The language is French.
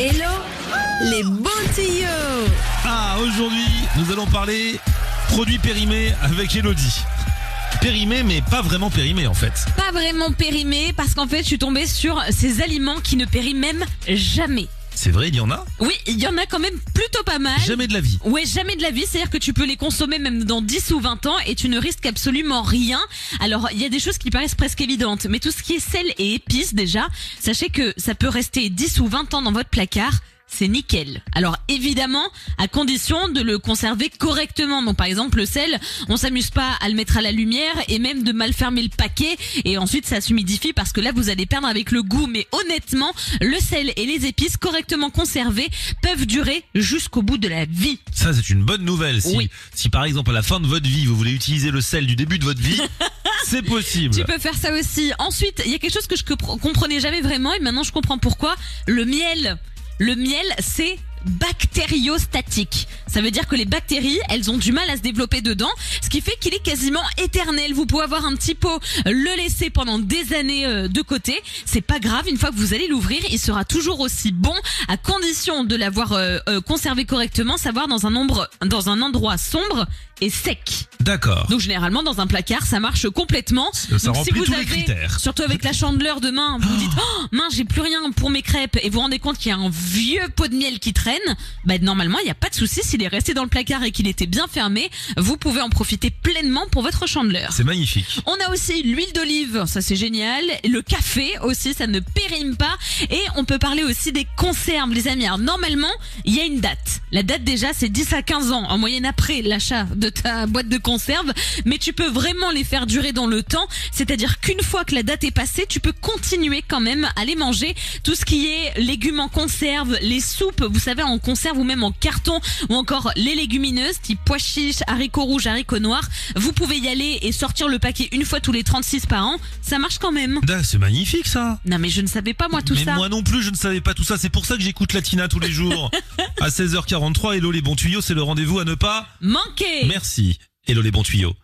Hello les bons tuyaux Ah, aujourd'hui, nous allons parler produits périmés avec Elodie. Périmés, mais pas vraiment périmés en fait. Pas vraiment périmé parce qu'en fait je suis tombée sur ces aliments qui ne périment même jamais. C'est vrai, il y en a Oui, il y en a quand même plutôt pas mal. Jamais de la vie. Ouais, jamais de la vie, c'est-à-dire que tu peux les consommer même dans 10 ou 20 ans et tu ne risques absolument rien. Alors, il y a des choses qui paraissent presque évidentes, mais tout ce qui est sel et épices déjà, sachez que ça peut rester 10 ou 20 ans dans votre placard c'est nickel. Alors évidemment, à condition de le conserver correctement. Donc par exemple le sel, on s'amuse pas à le mettre à la lumière et même de mal fermer le paquet et ensuite ça s'humidifie parce que là vous allez perdre avec le goût. Mais honnêtement, le sel et les épices correctement conservés peuvent durer jusqu'au bout de la vie. Ça c'est une bonne nouvelle. Si, Oui. si par exemple à la fin de votre vie vous voulez utiliser le sel du début de votre vie, c'est possible. Tu peux faire ça aussi. Ensuite, il y a quelque chose que je compre- comprenais jamais vraiment et maintenant je comprends pourquoi. Le miel. Le miel, c'est bactériostatique. Ça veut dire que les bactéries, elles ont du mal à se développer dedans, ce qui fait qu'il est quasiment éternel. Vous pouvez avoir un petit pot, le laisser pendant des années euh, de côté. C'est pas grave, une fois que vous allez l'ouvrir, il sera toujours aussi bon à condition de l'avoir euh, euh, conservé correctement, savoir dans un nombre, dans un endroit sombre et sec. D'accord. Donc généralement dans un placard ça marche complètement. Ça Donc remplit si vous tous les avez, critères. surtout avec la chandeleur demain, vous dites oh, mince j'ai plus rien pour mes crêpes et vous vous rendez compte qu'il y a un vieux pot de miel qui traîne, bah normalement il n'y a pas de souci s'il est resté dans le placard et qu'il était bien fermé, vous pouvez en profiter pleinement pour votre chandeleur. C'est magnifique. On a aussi l'huile d'olive, ça c'est génial. Le café aussi, ça ne périme pas. Et on peut parler aussi des conserves, les amis. Alors normalement, il y a une date. La date déjà, c'est 10 à 15 ans en moyenne après l'achat de ta boîte de conserve. Mais tu peux vraiment les faire durer dans le temps. C'est-à-dire qu'une fois que la date est passée, tu peux continuer quand même à les manger. Tout ce qui est légumes en conserve, les soupes, vous savez, en conserve ou même en carton, ou encore les légumineuses, type pois chiches, haricots rouges, haricots noirs. Vous pouvez y aller et sortir le paquet une fois tous les 36 par an. Ça marche quand même. C'est magnifique ça. Non mais je ne savais pas moi tout mais ça. moi non plus, je ne savais pas tout ça. C'est pour ça que j'écoute Latina tous les jours. à 16h43, Hello les bons tuyaux, c'est le rendez-vous à ne pas. Manqué Merci. Hello les bons tuyaux.